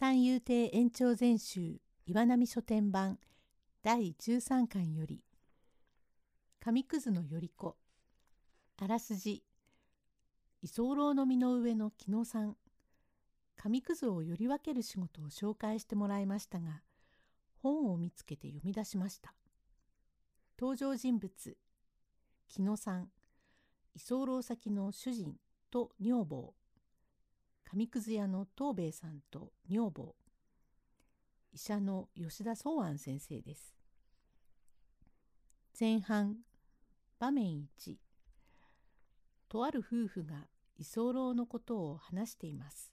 三遊亭延長全集岩波書店版第13巻より紙くずのより子あらすじ居候の身の上の木野さん紙くずをより分ける仕事を紹介してもらいましたが本を見つけて読み出しました。登場人物木野さん居候先の主人と女房紙くず屋の東兵衛さんと女房医者の吉田宗安先生です。前半場面1とある夫婦が居候のことを話しています。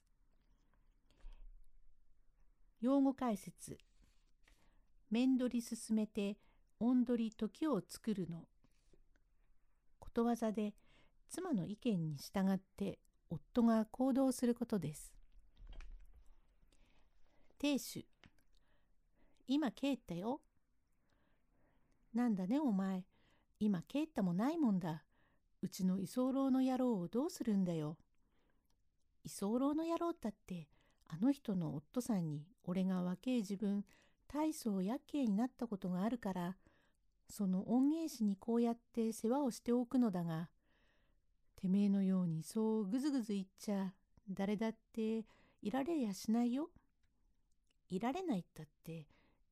用語解説面取り進めて音取り時を作るの。ことわざで妻の意見に従って夫が行動することです。亭主今帰ったよ。なんだねお前。今帰ったもないもんだ。うちの居候の野郎をどうするんだよ。居候の野郎ったってあの人の夫さんに俺が若え自分大層厄介になったことがあるからその恩返しにこうやって世話をしておくのだがてめえのようにそうぐずぐず言っちゃ誰だっていられやしないよ。いられないったって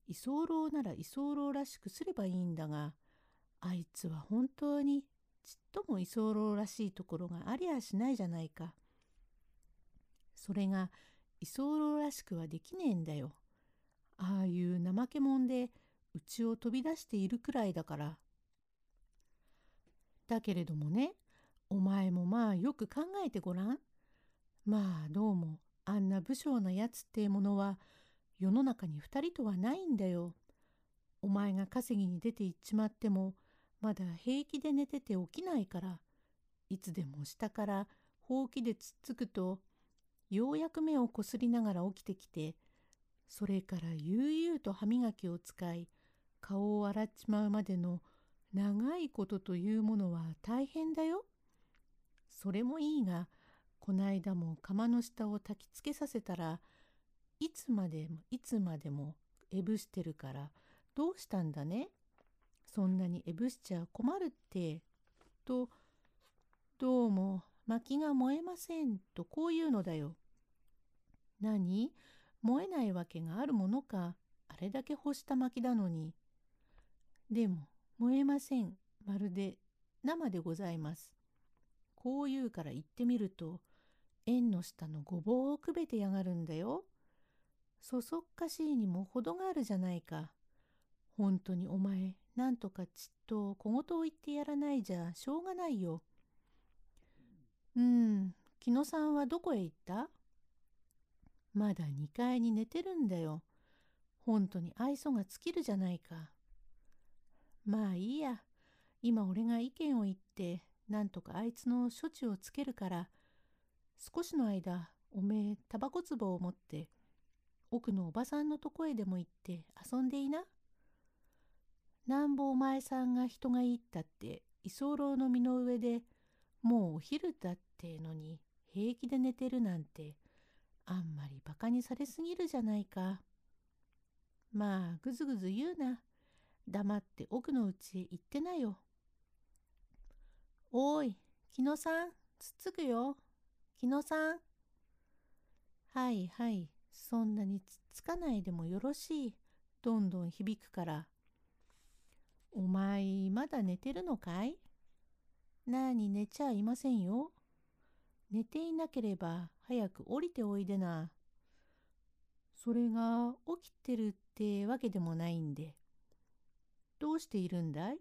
居候なら居候らしくすればいいんだがあいつは本当にちっとも居候らしいところがありゃしないじゃないか。それが居候らしくはできねえんだよ。ああいう怠け者でうちを飛び出しているくらいだから。だけれどもねお前もまあよく考えてごらん。まあどうもあんな武将なやつってものは世の中に二人とはないんだよ。お前が稼ぎに出て行っちまってもまだ平気で寝てて起きないからいつでも下からほうきでつっつくとようやく目をこすりながら起きてきてそれから悠々と歯磨きを使い顔を洗っちまうまでの長いことというものは大変だよ。それもいいが、こないだも釜の下を焚きつけさせたら、いつまでもいつまでもえぶしてるから、どうしたんだね?そんなにえぶしちゃ困るって。と、どうも薪が燃えませんとこういうのだよ。何?燃えないわけがあるものか。あれだけ干した薪だのに。でも燃えません。まるで生でございます。こう言うから言ってみると、縁の下のごぼうをくべてやがるんだよ。そそっかしいにも程があるじゃないか。本当にお前、なんとかちっと小言を言ってやらないじゃしょうがないよ。うん、木野さんはどこへ行った？まだ2階に寝てるんだよ。本当に愛想が尽きるじゃないか。まあいいや。今俺が意見を言ってなんとかあいつの処置をつけるから少しの間おめえタバコ壺を持って奥のおばさんのとこへでも行って遊んでいな。なんぼお前さんが人がいいったって居候の身の上でもうお昼だってのに平気で寝てるなんてあんまりバカにされすぎるじゃないか。まあぐずぐず言うな。黙って奥のうちへ行ってなよ。おい、木野さん、つっつくよ。木野さん。はいはい、そんなにつっつかないでもよろしい。どんどん響くから。お前、まだ寝てるのかい？なに寝ちゃいませんよ。寝ていなければ早く降りておいでな。それが起きてるってわけでもないんで。どうしているんだい？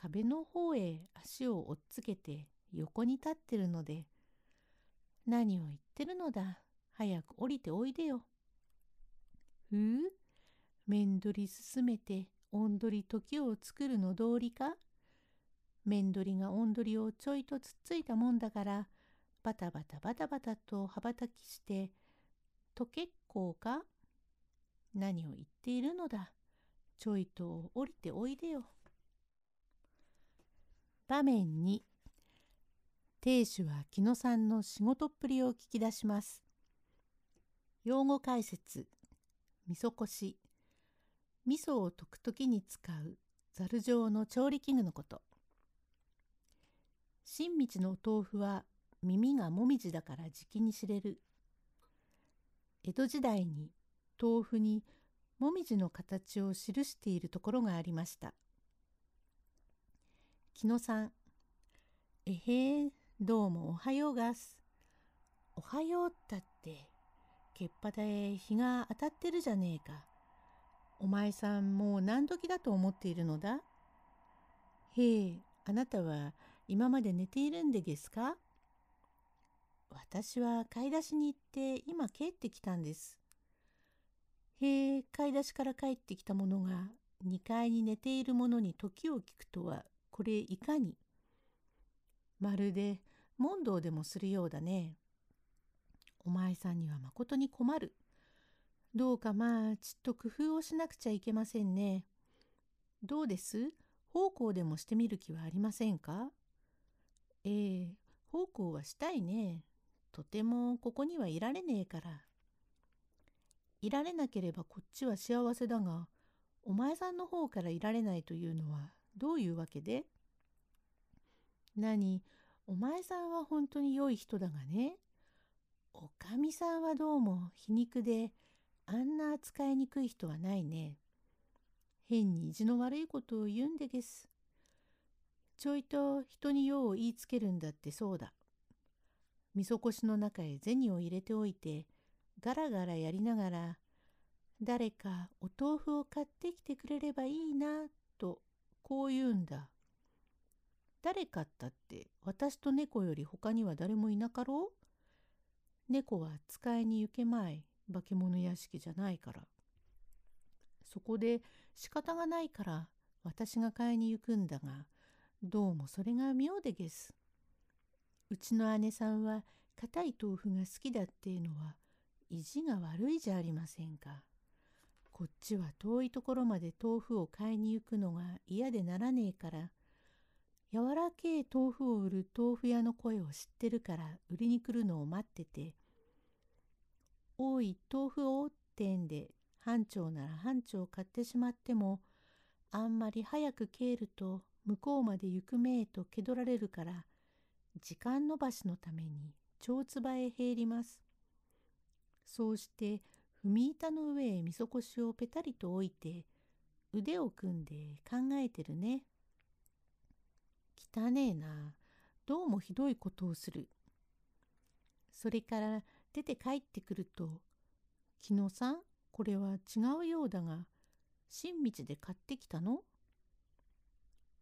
壁の方へ足を追っつけて横に立ってるので、何を言ってるのだ。早く降りておいでよ。ふう面取り進めて音取り時を作るの通りか面取りが音取りをちょいとつっついたもんだから、バタバタバタバタと羽ばたきして、と結構か何を言っているのだ。ちょいと降りておいでよ。場面に亭主は木野さんの仕事っぷりを聞き出します。用語解説味噌こし。味噌を溶く時に使うざる状の調理器具のこと。新道のお豆腐は耳がもみじだからじきに知れる。江戸時代に豆腐にもみじの形を記しているところがありました。木野さん。えへえどうもおはようがすおはようったってけっぱだへ日が当たってるじゃねえか。お前さんもう何時だと思っているのだ？へえあなたは今まで寝ているんでげすか？私は買い出しに行って今帰ってきたんです。へえ、買い出しから帰ってきたものが2階に寝ている者に時を聞くとはこれいかに？まるで問答でもするようだね。お前さんにはまことに困る。どうかまあちっと工夫をしなくちゃいけませんね。どうです？奉公でもしてみる気はありませんか？ええ奉公はしたいね。とてもここにはいられねえから。いられなければこっちは幸せだが、お前さんの方からいられないというのはどういうわけで？何、お前さんは本当に良い人だがね。おかみさんはどうも皮肉で、あんな扱いにくい人はないね。変に意地の悪いことを言うんでげす。ちょいと人に用を言いつけるんだってそうだ。みそこしの中へ銭を入れておいてガラガラやりながら誰かお豆腐を買ってきてくれればいいなとこう言うんだ。誰かったって私と猫より他には誰もいなかろう？猫は使いに行けまい化け物屋敷じゃないから。そこで仕方がないから私が買いに行くんだがどうもそれが妙でげす。うちの姉さんは硬い豆腐が好きだっていうのは意地が悪いじゃありませんか。こっちは遠いところまで豆腐を買いに行くのが嫌でならねえから柔らけえ豆腐を売る豆腐屋の声を知ってるから売りに来るのを待ってて「おい豆腐を」ってんで班長なら班長買ってしまってもあんまり早く帰ると向こうまで行くめえと気取られるから時間延ばしのために蝶唾へ入ります。そうして踏み板の上へみそこしをぺたりと置いて腕を組んで考えてるね。汚ねえな。どうもひどいことをする。それから出て帰ってくると「木野さんこれは違うようだが新道で買ってきたの?」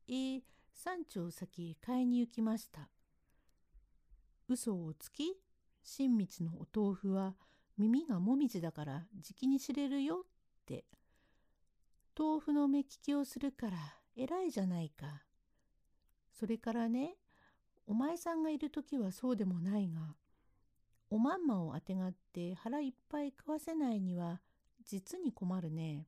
えー、山頂先へ買いに行きました。嘘をつき新道のお豆腐は耳がもみじだからじきに知れるよって豆腐の目利きをするから偉いじゃないかそれからねお前さんがいる時はそうでもないがおまんまをあてがって腹いっぱい食わせないには実に困るね。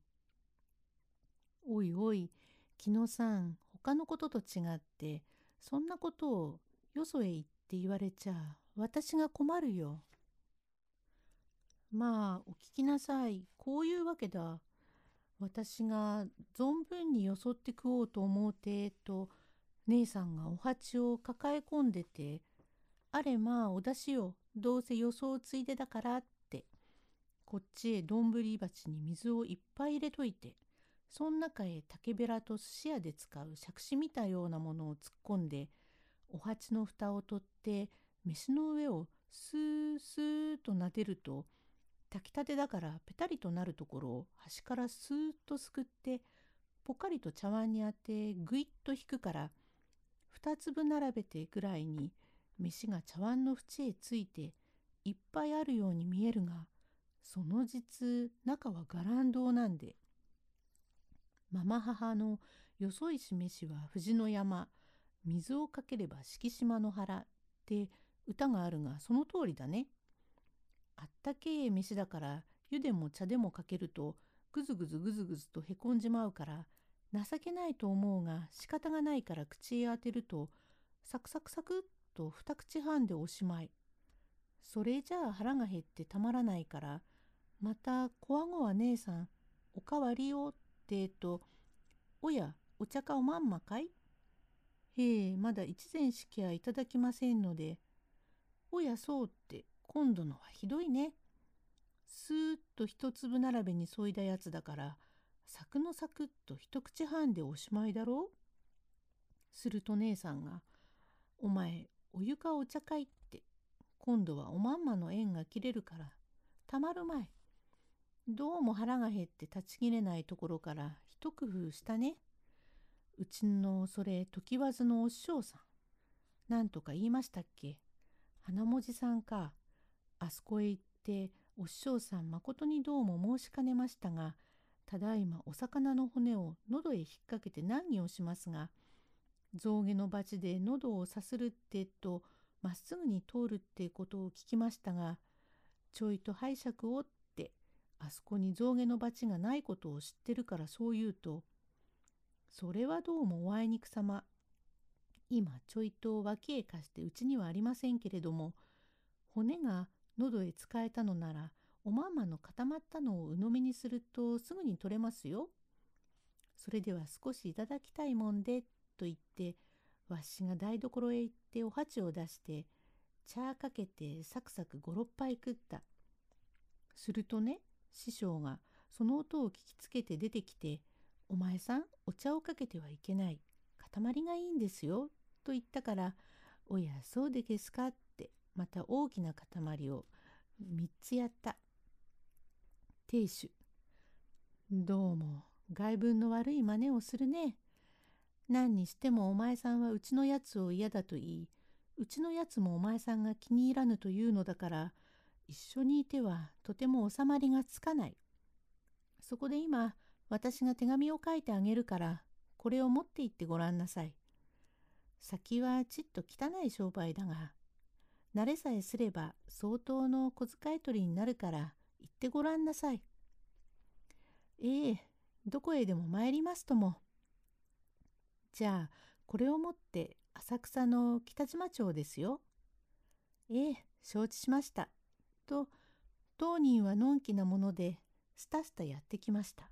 おいおい木野さん他のことと違ってそんなことをよそへ言ってって言われちゃ私が困るよ。まあお聞きなさいこういうわけだ。私が存分によそって食おうと思うてと姉さんがお鉢を抱え込んでてあれまあお出汁よどうせ予想ついでだからってこっちへ丼鉢に水をいっぱい入れといてそん中へ竹べらと寿司屋で使う杓子みたようなものを突っ込んでお鉢の蓋を取って飯の上をスースーと撫でると炊きたてだからペタリとなるところを端からスーッとすくってポカリと茶碗に当てぐいっと引くから二粒並べてぐらいに飯が茶碗の縁へついていっぱいあるように見えるがその実中は伽藍堂なんでママ母のよそいし飯は藤の山水をかければ敷島の原って歌があるがその通りだね。あったけえ飯だから湯でも茶でもかけるとぐずぐずぐずぐずとへこんじまうから情けないと思うが仕方がないから口へ当てるとサクサクサクっと二口半でおしまい。それじゃあ腹が減ってたまらないからまたこわごは姉さんおかわりよってえとおやお茶かおまんまかい？へえまだ一膳しきゃいただきませんので。おやそうって。今度のはひどいねスーッと一粒並べに添いだやつだからサクのサクッと一口半でおしまいだろうすると姉さんが「お前お湯かお茶かい」って今度はおまんまの縁が切れるからたまるまい。どうも腹が減って立ちきれないところから一工夫したね。うちのそれ時わずのお師匠さん。なんとか言いましたっけ花文字さんか。あそこへ行ってお師匠さんまことにどうも申しかねましたが、ただいまお魚の骨を喉へ引っ掛けて難儀をしますが、象牙の鉢で喉をさするってとまっすぐに通るってことを聞きましたが、ちょいと拝借をってあそこに象牙の鉢がないことを知ってるからそう言うと、それはどうもおあいにくさま。今ちょいと脇へ貸してうちにはありませんけれども、骨が喉へ使えたのなら、おまんまの固まったのを鵜呑みにするとすぐに取れますよ。それでは少しいただきたいもんで、と言って、わしが台所へ行ってお鉢を出して、茶かけてサクサク五六杯食った。するとね、師匠がその音を聞きつけて出てきて、お前さん、お茶をかけてはいけない。塊がいいんですよ。と言ったから、おや、そうでけすか、また大きな塊を3つやった。亭主。どうも、外分の悪い真似をするね。何にしてもお前さんはうちのやつを嫌だと言い、うちのやつもお前さんが気に入らぬというのだから、一緒にいてはとても収まりがつかない。そこで今、私が手紙を書いてあげるから、これを持って行ってごらんなさい。先はちっと汚い商売だが、慣れさえすれば相当の小遣い取りになるから行ってごらんなさい。ええ、どこへでも参りますとも。じゃあ、これを持って浅草の北島町ですよ。ええ、承知しました。と、当人はのんきなもので、スタスタやってきました。